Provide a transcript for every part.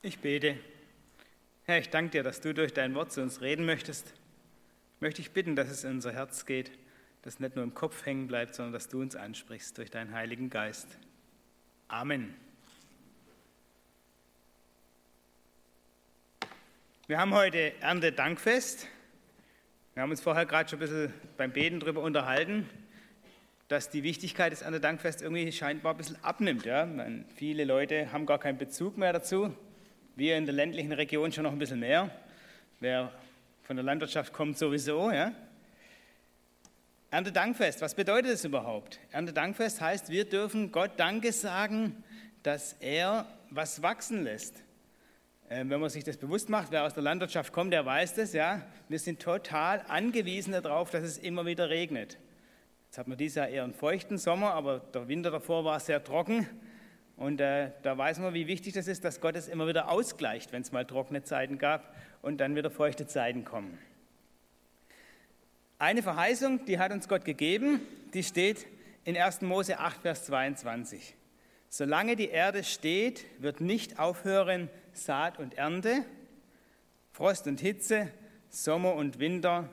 Ich bete. Herr, ich danke dir, dass du durch dein Wort zu uns reden möchtest. Ich möchte dich bitten, dass es in unser Herz geht, dass nicht nur im Kopf hängen bleibt, sondern dass du uns ansprichst durch deinen Heiligen Geist. Amen. Wir haben heute Erntedankfest. Wir haben uns vorher gerade schon ein bisschen beim Beten darüber unterhalten, dass die Wichtigkeit des Erntedankfests irgendwie scheinbar ein bisschen abnimmt. Ja? Meine, viele Leute haben gar keinen Bezug mehr dazu. Wir in der ländlichen Region schon noch ein bisschen mehr. Wer von der Landwirtschaft kommt sowieso. Ja? Erntedankfest, was bedeutet das überhaupt? Erntedankfest heißt, wir dürfen Gott Danke sagen, dass er was wachsen lässt. Ähm, wenn man sich das bewusst macht, wer aus der Landwirtschaft kommt, der weiß das, ja. Wir sind total angewiesen darauf, dass es immer wieder regnet. Jetzt hat man dieses Jahr eher einen feuchten Sommer, aber der Winter davor war sehr trocken. Und äh, da weiß man, wie wichtig das ist, dass Gott es immer wieder ausgleicht, wenn es mal trockene Zeiten gab und dann wieder feuchte Zeiten kommen. Eine Verheißung, die hat uns Gott gegeben, die steht in 1. Mose 8, Vers 22. Solange die Erde steht, wird nicht aufhören Saat und Ernte, Frost und Hitze, Sommer und Winter,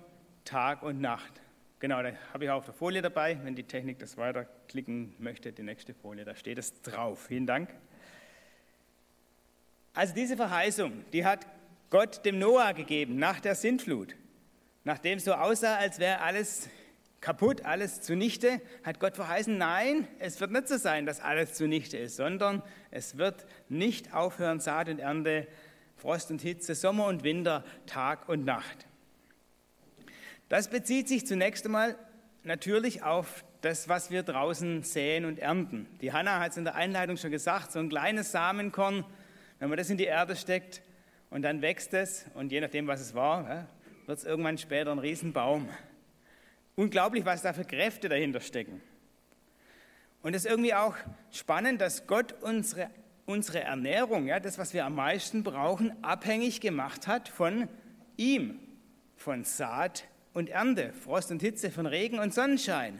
Tag und Nacht. Genau, da habe ich auch auf der Folie dabei, wenn die Technik das weiterklicken möchte, die nächste Folie, da steht es drauf. Vielen Dank. Also diese Verheißung, die hat Gott dem Noah gegeben nach der Sintflut. Nachdem es so aussah, als wäre alles kaputt, alles zunichte, hat Gott verheißen, nein, es wird nicht so sein, dass alles zunichte ist, sondern es wird nicht aufhören, Saat und Ernte, Frost und Hitze, Sommer und Winter, Tag und Nacht. Das bezieht sich zunächst einmal natürlich auf das, was wir draußen säen und ernten. Die Hanna hat es in der Einleitung schon gesagt, so ein kleines Samenkorn, wenn man das in die Erde steckt und dann wächst es und je nachdem, was es war, wird es irgendwann später ein Riesenbaum. Unglaublich, was da für Kräfte dahinter stecken. Und es ist irgendwie auch spannend, dass Gott unsere, unsere Ernährung, ja, das, was wir am meisten brauchen, abhängig gemacht hat von ihm, von Saat, und Ernte, Frost und Hitze, von Regen und Sonnenschein.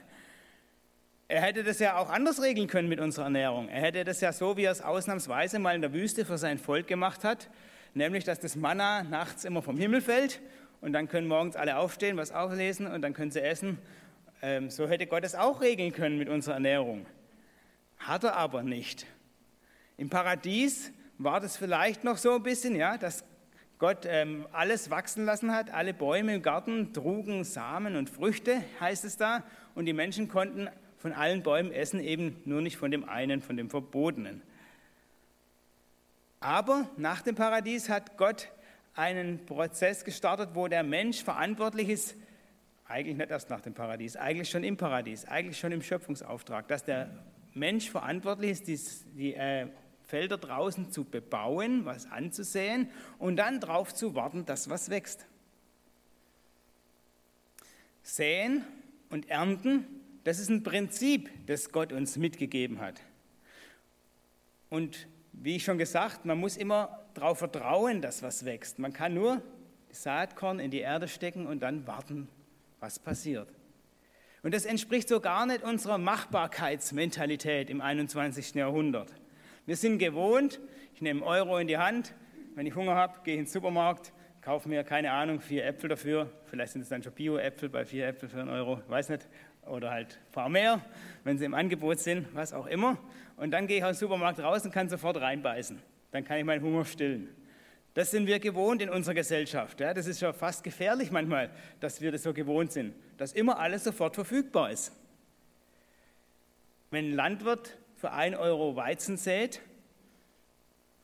Er hätte das ja auch anders regeln können mit unserer Ernährung. Er hätte das ja so, wie er es ausnahmsweise mal in der Wüste für sein Volk gemacht hat, nämlich dass das Manna nachts immer vom Himmel fällt und dann können morgens alle aufstehen, was auflesen und dann können sie essen. Ähm, so hätte Gott es auch regeln können mit unserer Ernährung. Hat er aber nicht. Im Paradies war das vielleicht noch so ein bisschen, ja, dass Gott ähm, alles wachsen lassen hat, alle Bäume im Garten trugen Samen und Früchte, heißt es da, und die Menschen konnten von allen Bäumen essen, eben nur nicht von dem einen, von dem Verbotenen. Aber nach dem Paradies hat Gott einen Prozess gestartet, wo der Mensch verantwortlich ist, eigentlich nicht erst nach dem Paradies, eigentlich schon im Paradies, eigentlich schon im Schöpfungsauftrag, dass der Mensch verantwortlich ist, die, die äh, Felder draußen zu bebauen, was anzusehen und dann darauf zu warten, dass was wächst. Säen und Ernten, das ist ein Prinzip, das Gott uns mitgegeben hat. Und wie ich schon gesagt, man muss immer darauf vertrauen, dass was wächst. Man kann nur Saatkorn in die Erde stecken und dann warten, was passiert. Und das entspricht so gar nicht unserer Machbarkeitsmentalität im 21. Jahrhundert. Wir sind gewohnt, ich nehme Euro in die Hand, wenn ich Hunger habe, gehe ich ins Supermarkt, kaufe mir, keine Ahnung, vier Äpfel dafür. Vielleicht sind es dann schon Bio-Äpfel bei vier Äpfel für einen Euro, weiß nicht. Oder halt ein paar mehr, wenn sie im Angebot sind, was auch immer. Und dann gehe ich aus dem Supermarkt raus und kann sofort reinbeißen. Dann kann ich meinen Hunger stillen. Das sind wir gewohnt in unserer Gesellschaft. Ja, das ist schon fast gefährlich manchmal, dass wir das so gewohnt sind, dass immer alles sofort verfügbar ist. Wenn ein Landwirt für 1 Euro Weizen sät,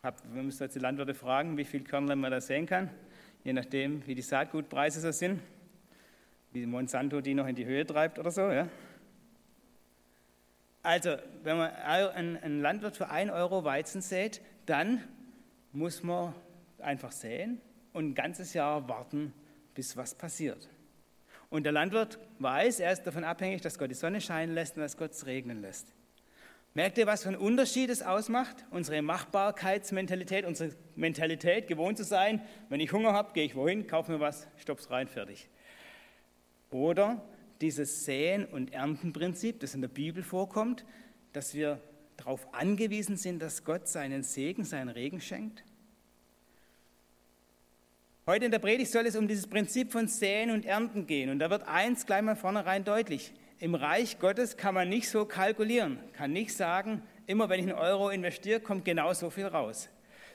wir müssen jetzt die Landwirte fragen, wie viel Körner man da säen kann, je nachdem, wie die Saatgutpreise so sind, wie Monsanto die noch in die Höhe treibt oder so. Ja. Also, wenn man einen Landwirt für 1 Euro Weizen sät, dann muss man einfach säen und ein ganzes Jahr warten, bis was passiert. Und der Landwirt weiß, er ist davon abhängig, dass Gott die Sonne scheinen lässt und dass Gott es regnen lässt. Merkt ihr, was für einen Unterschied es ausmacht? Unsere Machbarkeitsmentalität, unsere Mentalität, gewohnt zu sein, wenn ich Hunger habe, gehe ich wohin, kaufe mir was, stopp's rein, fertig. Oder dieses Säen- und Erntenprinzip, das in der Bibel vorkommt, dass wir darauf angewiesen sind, dass Gott seinen Segen, seinen Regen schenkt. Heute in der Predigt soll es um dieses Prinzip von Säen und Ernten gehen. Und da wird eins gleich mal vornherein deutlich. Im Reich Gottes kann man nicht so kalkulieren, kann nicht sagen, immer wenn ich einen Euro investiere, kommt genau so viel raus.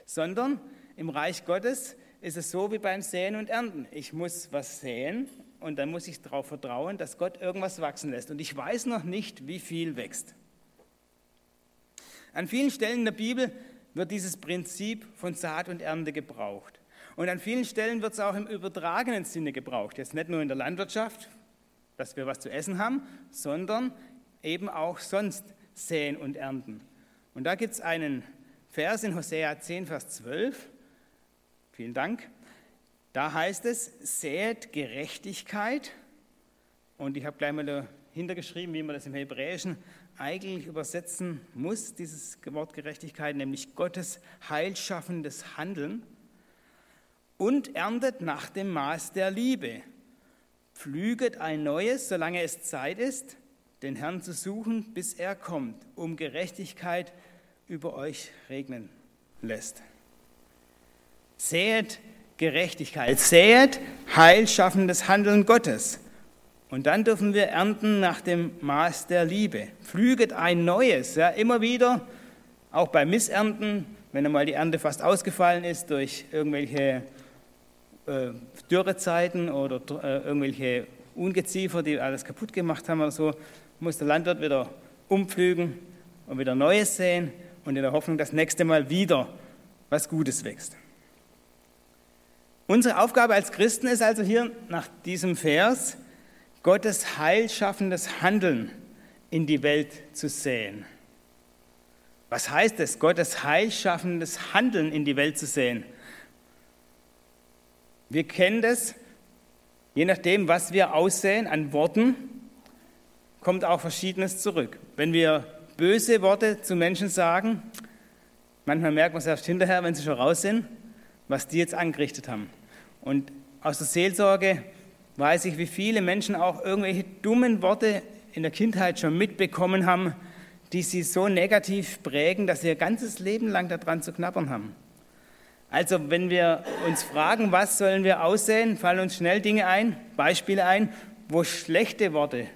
Sondern im Reich Gottes ist es so wie beim Säen und Ernten. Ich muss was säen und dann muss ich darauf vertrauen, dass Gott irgendwas wachsen lässt. Und ich weiß noch nicht, wie viel wächst. An vielen Stellen in der Bibel wird dieses Prinzip von Saat und Ernte gebraucht. Und an vielen Stellen wird es auch im übertragenen Sinne gebraucht. Jetzt nicht nur in der Landwirtschaft, dass wir was zu essen haben, sondern eben auch sonst säen und ernten. Und da gibt es einen Vers in Hosea 10, Vers 12. Vielen Dank. Da heißt es, säet Gerechtigkeit. Und ich habe gleich mal dahinter geschrieben, wie man das im Hebräischen eigentlich übersetzen muss, dieses Wort Gerechtigkeit, nämlich Gottes heilschaffendes Handeln. Und erntet nach dem Maß der Liebe. Pflüget ein neues, solange es Zeit ist, den Herrn zu suchen, bis er kommt, um Gerechtigkeit über euch regnen lässt. Säet Gerechtigkeit, säet heilschaffendes Handeln Gottes. Und dann dürfen wir ernten nach dem Maß der Liebe. Pflüget ein neues, ja, immer wieder, auch bei Missernten, wenn einmal die Ernte fast ausgefallen ist durch irgendwelche äh, Dürrezeiten oder äh, irgendwelche Ungeziefer, die alles kaputt gemacht haben oder so, muss der Landwirt wieder umpflügen und wieder Neues säen und in der Hoffnung, dass nächste Mal wieder was Gutes wächst. Unsere Aufgabe als Christen ist also hier nach diesem Vers, Gottes heilschaffendes Handeln in die Welt zu sehen. Was heißt es, Gottes heilschaffendes Handeln in die Welt zu sehen? Wir kennen das, je nachdem, was wir aussehen an Worten, kommt auch Verschiedenes zurück. Wenn wir böse Worte zu Menschen sagen, manchmal merkt man es erst hinterher, wenn sie schon raus sind, was die jetzt angerichtet haben. Und aus der Seelsorge weiß ich, wie viele Menschen auch irgendwelche dummen Worte in der Kindheit schon mitbekommen haben, die sie so negativ prägen, dass sie ihr ganzes Leben lang daran zu knabbern haben. Also wenn wir uns fragen, was sollen wir aussehen, fallen uns schnell Dinge ein, Beispiele ein, wo schlechte Worte,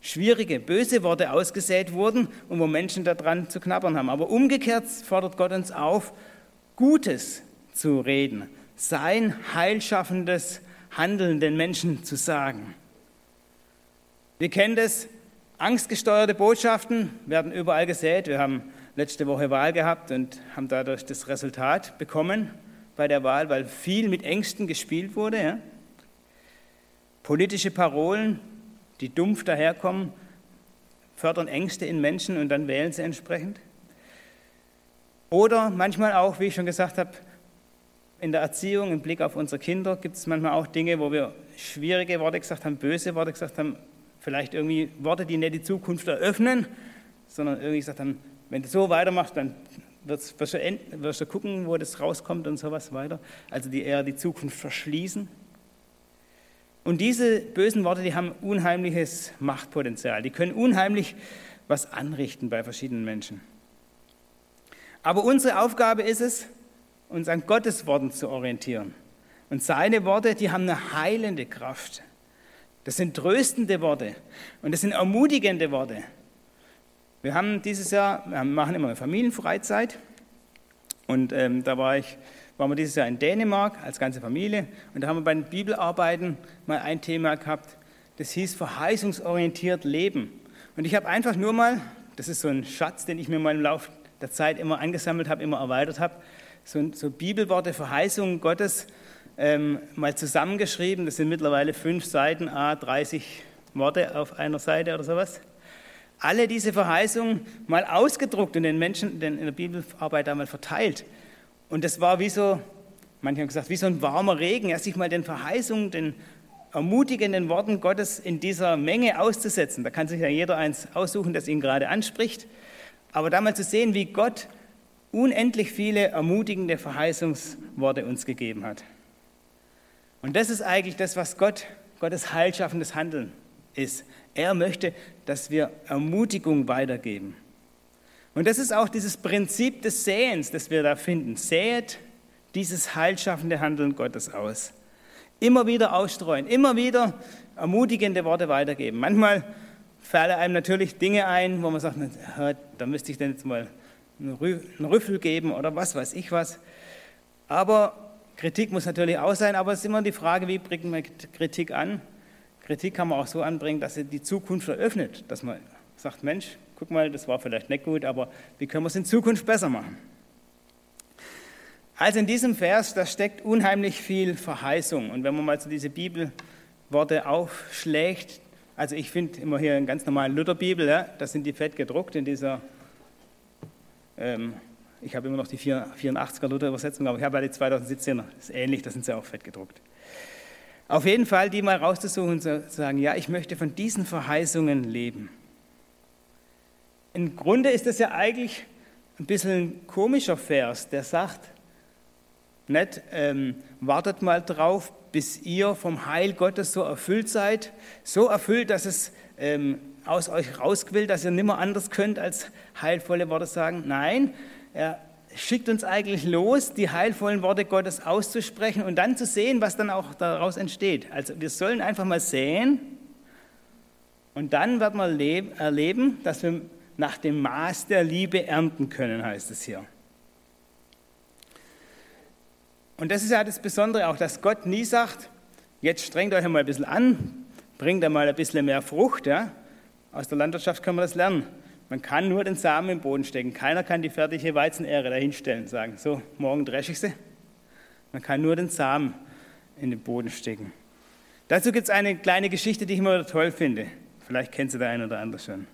schwierige, böse Worte ausgesät wurden und wo Menschen daran zu knabbern haben. Aber umgekehrt fordert Gott uns auf, Gutes zu reden, sein heilschaffendes Handeln den Menschen zu sagen. Wir kennen das, angstgesteuerte Botschaften werden überall gesät. Wir haben letzte Woche Wahl gehabt und haben dadurch das Resultat bekommen bei der Wahl, weil viel mit Ängsten gespielt wurde. Ja. Politische Parolen, die dumpf daherkommen, fördern Ängste in Menschen und dann wählen sie entsprechend. Oder manchmal auch, wie ich schon gesagt habe, in der Erziehung, im Blick auf unsere Kinder, gibt es manchmal auch Dinge, wo wir schwierige Worte gesagt haben, böse Worte gesagt haben, vielleicht irgendwie Worte, die nicht die Zukunft eröffnen, sondern irgendwie gesagt haben, wenn du so weitermachst, dann wirst, wirst, du, wirst du gucken, wo das rauskommt und sowas weiter. Also die eher die Zukunft verschließen. Und diese bösen Worte, die haben unheimliches Machtpotenzial. Die können unheimlich was anrichten bei verschiedenen Menschen. Aber unsere Aufgabe ist es, uns an Gottes Worten zu orientieren. Und seine Worte, die haben eine heilende Kraft. Das sind tröstende Worte und das sind ermutigende Worte. Wir haben dieses Jahr, wir machen immer eine Familienfreizeit und ähm, da war ich, waren wir dieses Jahr in Dänemark als ganze Familie und da haben wir bei den Bibelarbeiten mal ein Thema gehabt, das hieß verheißungsorientiert leben. Und ich habe einfach nur mal, das ist so ein Schatz, den ich mir mal im Laufe der Zeit immer angesammelt habe, immer erweitert habe, so, so Bibelworte, Verheißungen Gottes ähm, mal zusammengeschrieben. Das sind mittlerweile fünf Seiten, a 30 Worte auf einer Seite oder sowas. Alle diese Verheißungen mal ausgedruckt und den Menschen in der Bibelarbeit einmal verteilt. Und das war wie so, manche haben gesagt, wie so ein warmer Regen, ja, sich mal den Verheißungen, den ermutigenden Worten Gottes in dieser Menge auszusetzen. Da kann sich ja jeder eins aussuchen, das ihn gerade anspricht. Aber da mal zu sehen, wie Gott unendlich viele ermutigende Verheißungsworte uns gegeben hat. Und das ist eigentlich das, was Gott, Gottes heilschaffendes Handeln ist. Er möchte, dass wir Ermutigung weitergeben. Und das ist auch dieses Prinzip des Säens, das wir da finden. Säet dieses heilschaffende Handeln Gottes aus. Immer wieder ausstreuen, immer wieder ermutigende Worte weitergeben. Manchmal fallen einem natürlich Dinge ein, wo man sagt, da müsste ich denn jetzt mal einen Rüffel geben oder was weiß ich was. Aber Kritik muss natürlich auch sein, aber es ist immer die Frage, wie bringt man Kritik an? Kritik kann man auch so anbringen, dass sie die Zukunft eröffnet, dass man sagt, Mensch, guck mal, das war vielleicht nicht gut, aber wie können wir es in Zukunft besser machen? Also in diesem Vers, da steckt unheimlich viel Verheißung. Und wenn man mal so diese Bibelworte aufschlägt, also ich finde immer hier einen ganz normalen Lutherbibel, ja, da sind die fett gedruckt in dieser, ähm, ich habe immer noch die 84er Luther-Übersetzung, aber ich habe ja die 2017er, das ist ähnlich, da sind sie auch fett gedruckt. Auf jeden Fall die mal rauszusuchen und zu sagen, ja, ich möchte von diesen Verheißungen leben. Im Grunde ist das ja eigentlich ein bisschen ein komischer Vers, der sagt, nicht, ähm, wartet mal drauf, bis ihr vom Heil Gottes so erfüllt seid, so erfüllt, dass es ähm, aus euch rausquillt, dass ihr nimmer anders könnt als heilvolle Worte sagen. Nein, er schickt uns eigentlich los, die heilvollen Worte Gottes auszusprechen und dann zu sehen, was dann auch daraus entsteht. Also wir sollen einfach mal sehen und dann wird man erleben, dass wir nach dem Maß der Liebe ernten können, heißt es hier. Und das ist ja das Besondere auch, dass Gott nie sagt, jetzt strengt euch einmal ein bisschen an, bringt einmal ein bisschen mehr Frucht. Ja? Aus der Landwirtschaft können wir das lernen. Man kann nur den Samen im Boden stecken. Keiner kann die fertige Weizenähre dahinstellen und sagen, so, morgen dresche ich sie. Man kann nur den Samen in den Boden stecken. Dazu gibt es eine kleine Geschichte, die ich immer toll finde. Vielleicht kennt sie der eine oder andere schon.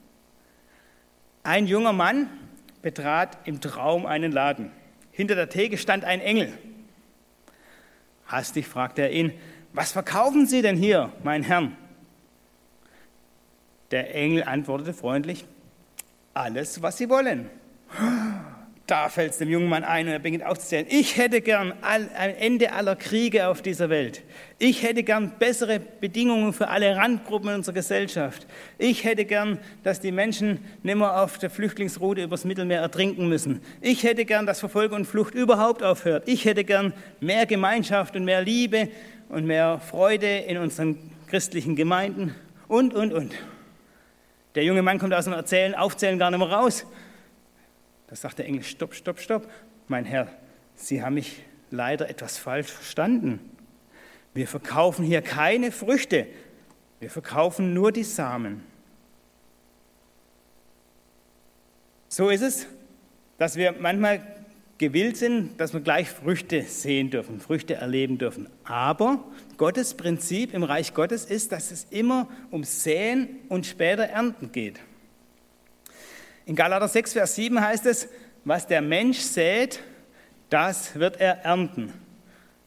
Ein junger Mann betrat im Traum einen Laden. Hinter der Theke stand ein Engel. Hastig fragte er ihn, was verkaufen Sie denn hier, mein Herrn? Der Engel antwortete freundlich, alles, was Sie wollen. Da fällt es dem jungen Mann ein und er beginnt aufzuzählen. Ich hätte gern ein Ende aller Kriege auf dieser Welt. Ich hätte gern bessere Bedingungen für alle Randgruppen in unserer Gesellschaft. Ich hätte gern, dass die Menschen nimmer auf der Flüchtlingsroute übers Mittelmeer ertrinken müssen. Ich hätte gern, dass Verfolgung und Flucht überhaupt aufhört. Ich hätte gern mehr Gemeinschaft und mehr Liebe und mehr Freude in unseren christlichen Gemeinden und, und, und. Der junge Mann kommt aus dem Erzählen, Aufzählen gar nicht mehr raus. Da sagt der Engel, stopp, stopp, stopp. Mein Herr, Sie haben mich leider etwas falsch verstanden. Wir verkaufen hier keine Früchte, wir verkaufen nur die Samen. So ist es, dass wir manchmal gewillt sind, dass wir gleich Früchte sehen dürfen, Früchte erleben dürfen. Aber Gottes Prinzip im Reich Gottes ist, dass es immer um Säen und später Ernten geht. In Galater 6, Vers 7 heißt es, was der Mensch sät, das wird er ernten.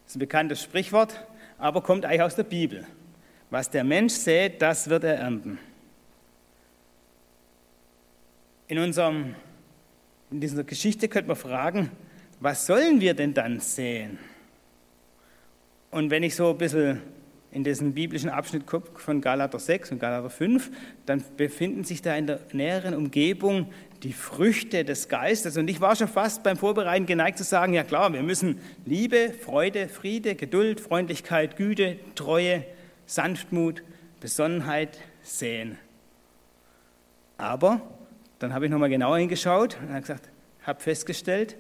Das ist ein bekanntes Sprichwort, aber kommt eigentlich aus der Bibel. Was der Mensch sät, das wird er ernten. In, unserem, in dieser Geschichte könnte man fragen, was sollen wir denn dann säen? Und wenn ich so ein bisschen in diesen biblischen Abschnitt guckt von Galater 6 und Galater 5, dann befinden sich da in der näheren Umgebung die Früchte des Geistes. Und ich war schon fast beim Vorbereiten geneigt zu sagen, ja klar, wir müssen Liebe, Freude, Friede, Geduld, Freundlichkeit, Güte, Treue, Sanftmut, Besonnenheit sehen. Aber dann habe ich nochmal genauer hingeschaut und habe gesagt, habe festgestellt,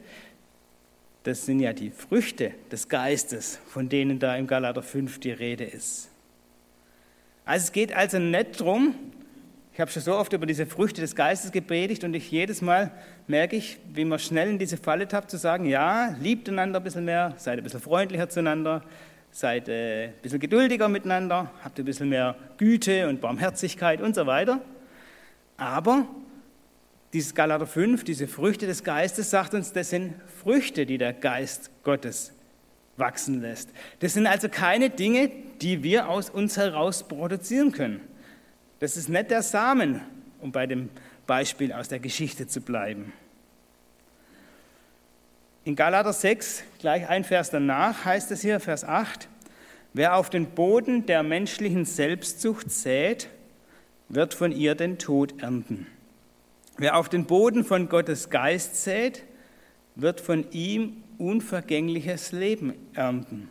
das sind ja die Früchte des Geistes, von denen da im Galater 5 die Rede ist. Also es geht also nicht darum, ich habe schon so oft über diese Früchte des Geistes gepredigt und ich jedes Mal merke ich, wie man schnell in diese Falle tappt, zu sagen, ja, liebt einander ein bisschen mehr, seid ein bisschen freundlicher zueinander, seid äh, ein bisschen geduldiger miteinander, habt ein bisschen mehr Güte und Barmherzigkeit und so weiter. Aber dieses Galater 5, diese Früchte des Geistes, sagt uns, das sind Früchte, die der Geist Gottes wachsen lässt. Das sind also keine Dinge, die wir aus uns heraus produzieren können. Das ist nicht der Samen, um bei dem Beispiel aus der Geschichte zu bleiben. In Galater 6, gleich ein Vers danach, heißt es hier, Vers 8, wer auf den Boden der menschlichen Selbstsucht sät, wird von ihr den Tod ernten. Wer auf den Boden von Gottes Geist sät, wird von ihm unvergängliches Leben ernten.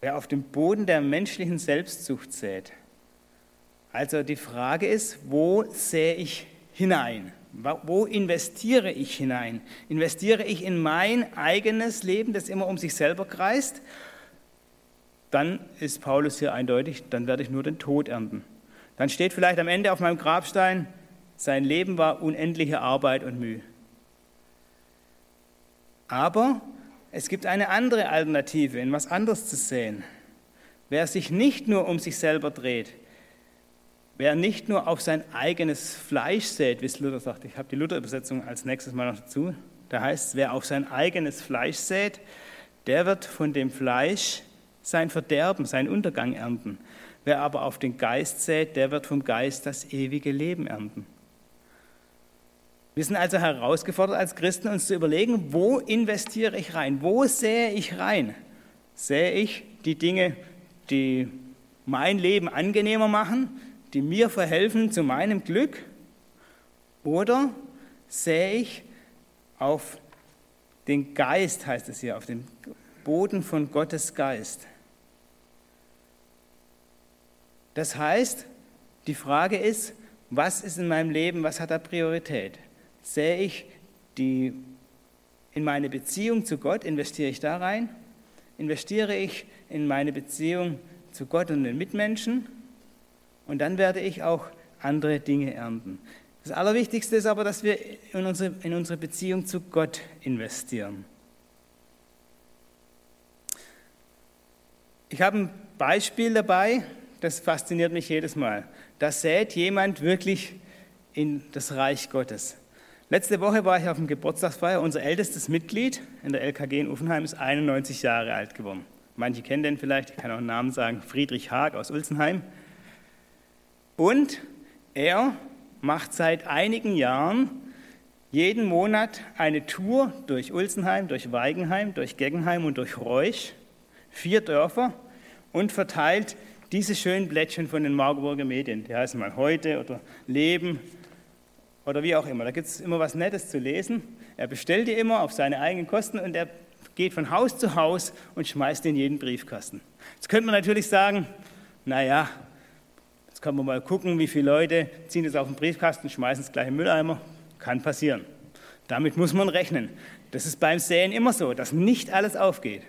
wer auf dem Boden der menschlichen Selbstsucht sät. Also die Frage ist, wo sähe ich hinein? Wo investiere ich hinein? Investiere ich in mein eigenes Leben, das immer um sich selber kreist? Dann ist Paulus hier eindeutig, dann werde ich nur den Tod ernten. Dann steht vielleicht am Ende auf meinem Grabstein, sein Leben war unendliche Arbeit und Mühe. Aber es gibt eine andere Alternative, in was anderes zu sehen. Wer sich nicht nur um sich selber dreht, wer nicht nur auf sein eigenes Fleisch sät, wie es Luther sagt, ich habe die Luther-Übersetzung als nächstes mal noch dazu, da heißt es, wer auf sein eigenes Fleisch sät, der wird von dem Fleisch sein Verderben, seinen Untergang ernten. Wer aber auf den Geist sät, der wird vom Geist das ewige Leben ernten. Wir sind also herausgefordert als Christen, uns zu überlegen, wo investiere ich rein? Wo sähe ich rein? Sähe ich die Dinge, die mein Leben angenehmer machen, die mir verhelfen zu meinem Glück? Oder sähe ich auf den Geist, heißt es hier, auf den Boden von Gottes Geist? Das heißt, die Frage ist, was ist in meinem Leben, was hat da Priorität? Sehe ich die, in meine Beziehung zu Gott, investiere ich da rein? Investiere ich in meine Beziehung zu Gott und den Mitmenschen? Und dann werde ich auch andere Dinge ernten. Das Allerwichtigste ist aber, dass wir in unsere, in unsere Beziehung zu Gott investieren. Ich habe ein Beispiel dabei, das fasziniert mich jedes Mal. Da sät jemand wirklich in das Reich Gottes. Letzte Woche war ich auf dem Geburtstagsfeier. Unser ältestes Mitglied in der LKG in Uffenheim ist 91 Jahre alt geworden. Manche kennen den vielleicht, ich kann auch einen Namen sagen, Friedrich Haag aus Ulzenheim. Und er macht seit einigen Jahren jeden Monat eine Tour durch Ulzenheim, durch Weigenheim, durch Geggenheim und durch Reusch, vier Dörfer, und verteilt diese schönen Blättchen von den Marburger Medien. Die heißen mal Heute oder Leben oder wie auch immer. Da gibt es immer was Nettes zu lesen. Er bestellt die immer auf seine eigenen Kosten und er geht von Haus zu Haus und schmeißt in jeden Briefkasten. Jetzt könnte man natürlich sagen, naja, jetzt kann man mal gucken, wie viele Leute ziehen das auf den Briefkasten, schmeißen es gleich im Mülleimer. Kann passieren. Damit muss man rechnen. Das ist beim Säen immer so, dass nicht alles aufgeht.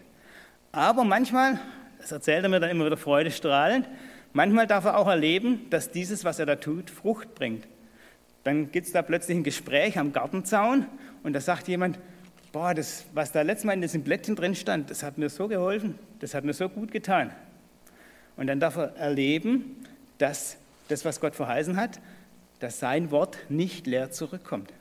Aber manchmal, das erzählt er mir dann immer wieder freudestrahlend, manchmal darf er auch erleben, dass dieses, was er da tut, Frucht bringt. Dann gibt es da plötzlich ein Gespräch am Gartenzaun und da sagt jemand, boah, das, was da letztes Mal in diesem Blättchen drin stand, das hat mir so geholfen, das hat mir so gut getan. Und dann darf er erleben, dass das, was Gott verheißen hat, dass sein Wort nicht leer zurückkommt.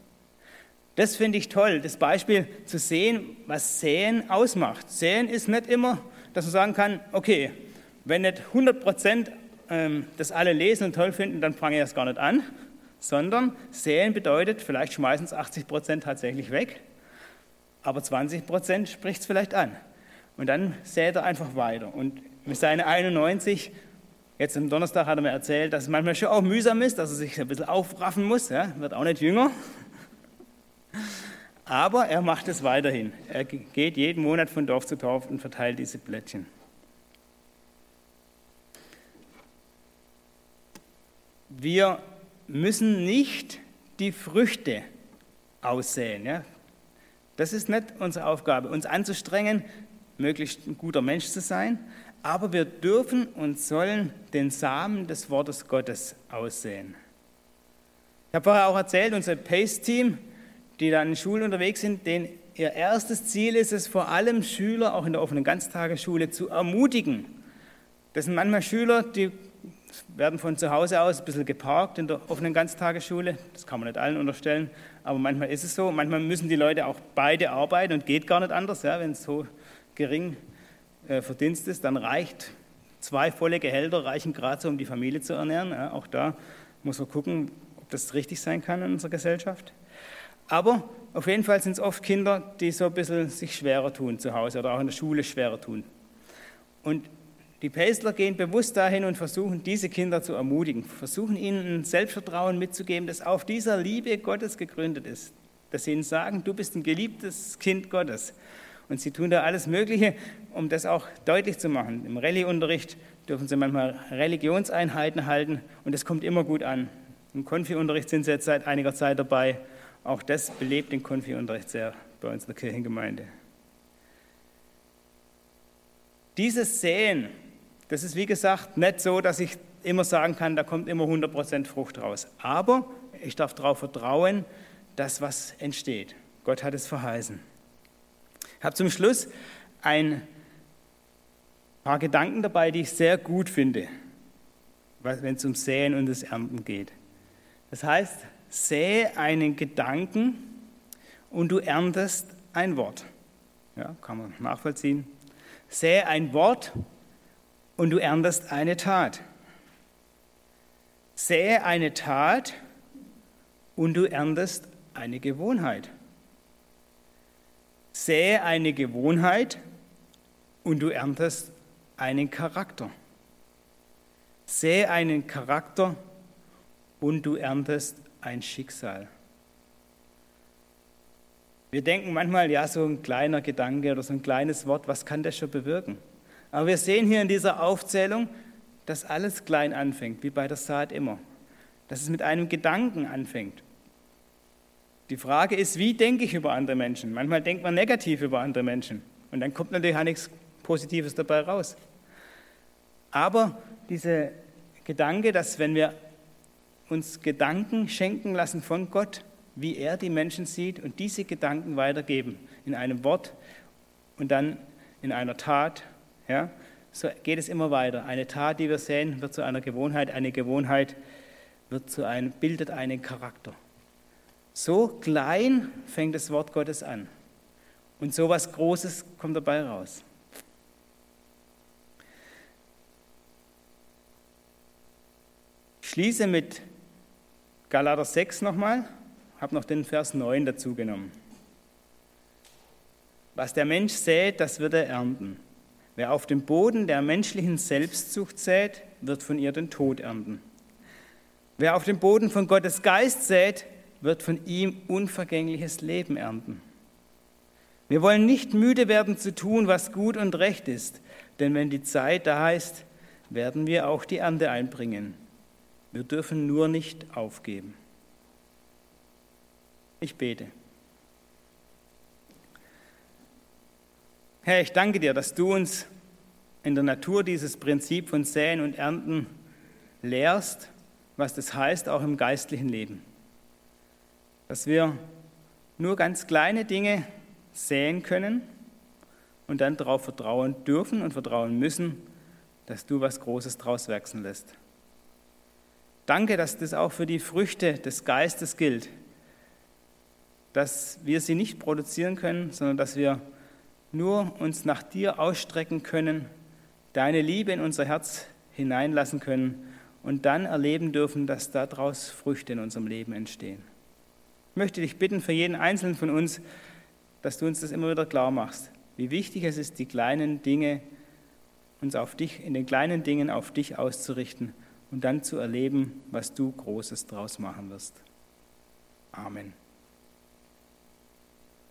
Das finde ich toll, das Beispiel zu sehen, was Säen ausmacht. Säen ist nicht immer, dass man sagen kann, okay, wenn nicht 100 Prozent ähm, das alle lesen und toll finden, dann fange ich das gar nicht an, sondern säen bedeutet, vielleicht schmeißen es 80 Prozent tatsächlich weg, aber 20 Prozent spricht es vielleicht an. Und dann sät er einfach weiter. Und mit seinen 91, jetzt am Donnerstag hat er mir erzählt, dass es manchmal schon auch mühsam ist, dass er sich ein bisschen aufraffen muss, ja, wird auch nicht jünger. Aber er macht es weiterhin. Er geht jeden Monat von Dorf zu Dorf und verteilt diese Blättchen. Wir müssen nicht die Früchte aussehen. Ja? Das ist nicht unsere Aufgabe, uns anzustrengen, möglichst ein guter Mensch zu sein, aber wir dürfen und sollen den Samen des Wortes Gottes aussehen. Ich habe vorher auch erzählt, unser PACE-Team, die da in Schulen unterwegs sind, denen ihr erstes Ziel ist es, vor allem Schüler, auch in der offenen Ganztagesschule, zu ermutigen. Das sind manchmal Schüler, die werden von zu Hause aus ein bisschen geparkt in der offenen Ganztagesschule. Das kann man nicht allen unterstellen, aber manchmal ist es so. Manchmal müssen die Leute auch beide arbeiten und geht gar nicht anders. Ja, wenn es so gering äh, Verdienst ist, dann reicht zwei volle Gehälter, reichen gerade so, um die Familie zu ernähren. Ja, auch da muss man gucken, ob das richtig sein kann in unserer Gesellschaft. Aber auf jeden Fall sind es oft Kinder, die so ein bisschen sich schwerer tun zu Hause oder auch in der Schule schwerer tun. Und die Päsler gehen bewusst dahin und versuchen, diese Kinder zu ermutigen, versuchen ihnen ein Selbstvertrauen mitzugeben, das auf dieser Liebe Gottes gegründet ist. Dass sie ihnen sagen, du bist ein geliebtes Kind Gottes. Und sie tun da alles Mögliche, um das auch deutlich zu machen. Im Rallye-Unterricht dürfen sie manchmal Religionseinheiten halten und das kommt immer gut an. Im Konfi-Unterricht sind sie jetzt seit einiger Zeit dabei. Auch das belebt den Konfi-Unterricht sehr bei uns in der Kirchengemeinde. Dieses Sehen, das ist wie gesagt nicht so, dass ich immer sagen kann, da kommt immer 100% Frucht raus. Aber ich darf darauf vertrauen, dass was entsteht. Gott hat es verheißen. Ich habe zum Schluss ein paar Gedanken dabei, die ich sehr gut finde, wenn es um Säen und das Ernten geht. Das heißt, sähe einen Gedanken und du erntest ein Wort. Ja, kann man nachvollziehen. Sähe ein Wort und du erntest eine Tat. Sähe eine Tat und du erntest eine Gewohnheit. Sähe eine Gewohnheit und du erntest einen Charakter. Sähe einen Charakter und du erntest ein Schicksal. Wir denken manchmal, ja, so ein kleiner Gedanke oder so ein kleines Wort, was kann das schon bewirken? Aber wir sehen hier in dieser Aufzählung, dass alles klein anfängt, wie bei der Saat immer. Dass es mit einem Gedanken anfängt. Die Frage ist, wie denke ich über andere Menschen? Manchmal denkt man negativ über andere Menschen und dann kommt natürlich auch nichts Positives dabei raus. Aber dieser Gedanke, dass wenn wir uns Gedanken schenken lassen von Gott, wie er die Menschen sieht und diese Gedanken weitergeben in einem Wort und dann in einer Tat, ja, so geht es immer weiter. Eine Tat, die wir sehen, wird zu einer Gewohnheit, eine Gewohnheit wird zu einem, bildet einen Charakter. So klein fängt das Wort Gottes an. Und so was Großes kommt dabei raus. Schließe mit Galater 6 nochmal, habe noch den Vers 9 dazu genommen. Was der Mensch sät, das wird er ernten. Wer auf dem Boden der menschlichen Selbstsucht sät, wird von ihr den Tod ernten. Wer auf dem Boden von Gottes Geist sät, wird von ihm unvergängliches Leben ernten. Wir wollen nicht müde werden zu tun, was gut und recht ist, denn wenn die Zeit da ist, werden wir auch die Ernte einbringen. Wir dürfen nur nicht aufgeben. Ich bete. Herr, ich danke dir, dass du uns in der Natur dieses Prinzip von Säen und Ernten lehrst, was das heißt, auch im geistlichen Leben dass wir nur ganz kleine Dinge sehen können und dann darauf vertrauen dürfen und vertrauen müssen, dass du was Großes draus wachsen lässt. Danke, dass das auch für die Früchte des Geistes gilt, dass wir sie nicht produzieren können, sondern dass wir nur uns nach dir ausstrecken können, deine Liebe in unser Herz hineinlassen können und dann erleben dürfen, dass daraus Früchte in unserem Leben entstehen. Ich möchte dich bitten für jeden Einzelnen von uns, dass du uns das immer wieder klar machst, wie wichtig es ist, die kleinen Dinge, uns auf dich, in den kleinen Dingen auf dich auszurichten und dann zu erleben, was du Großes draus machen wirst. Amen.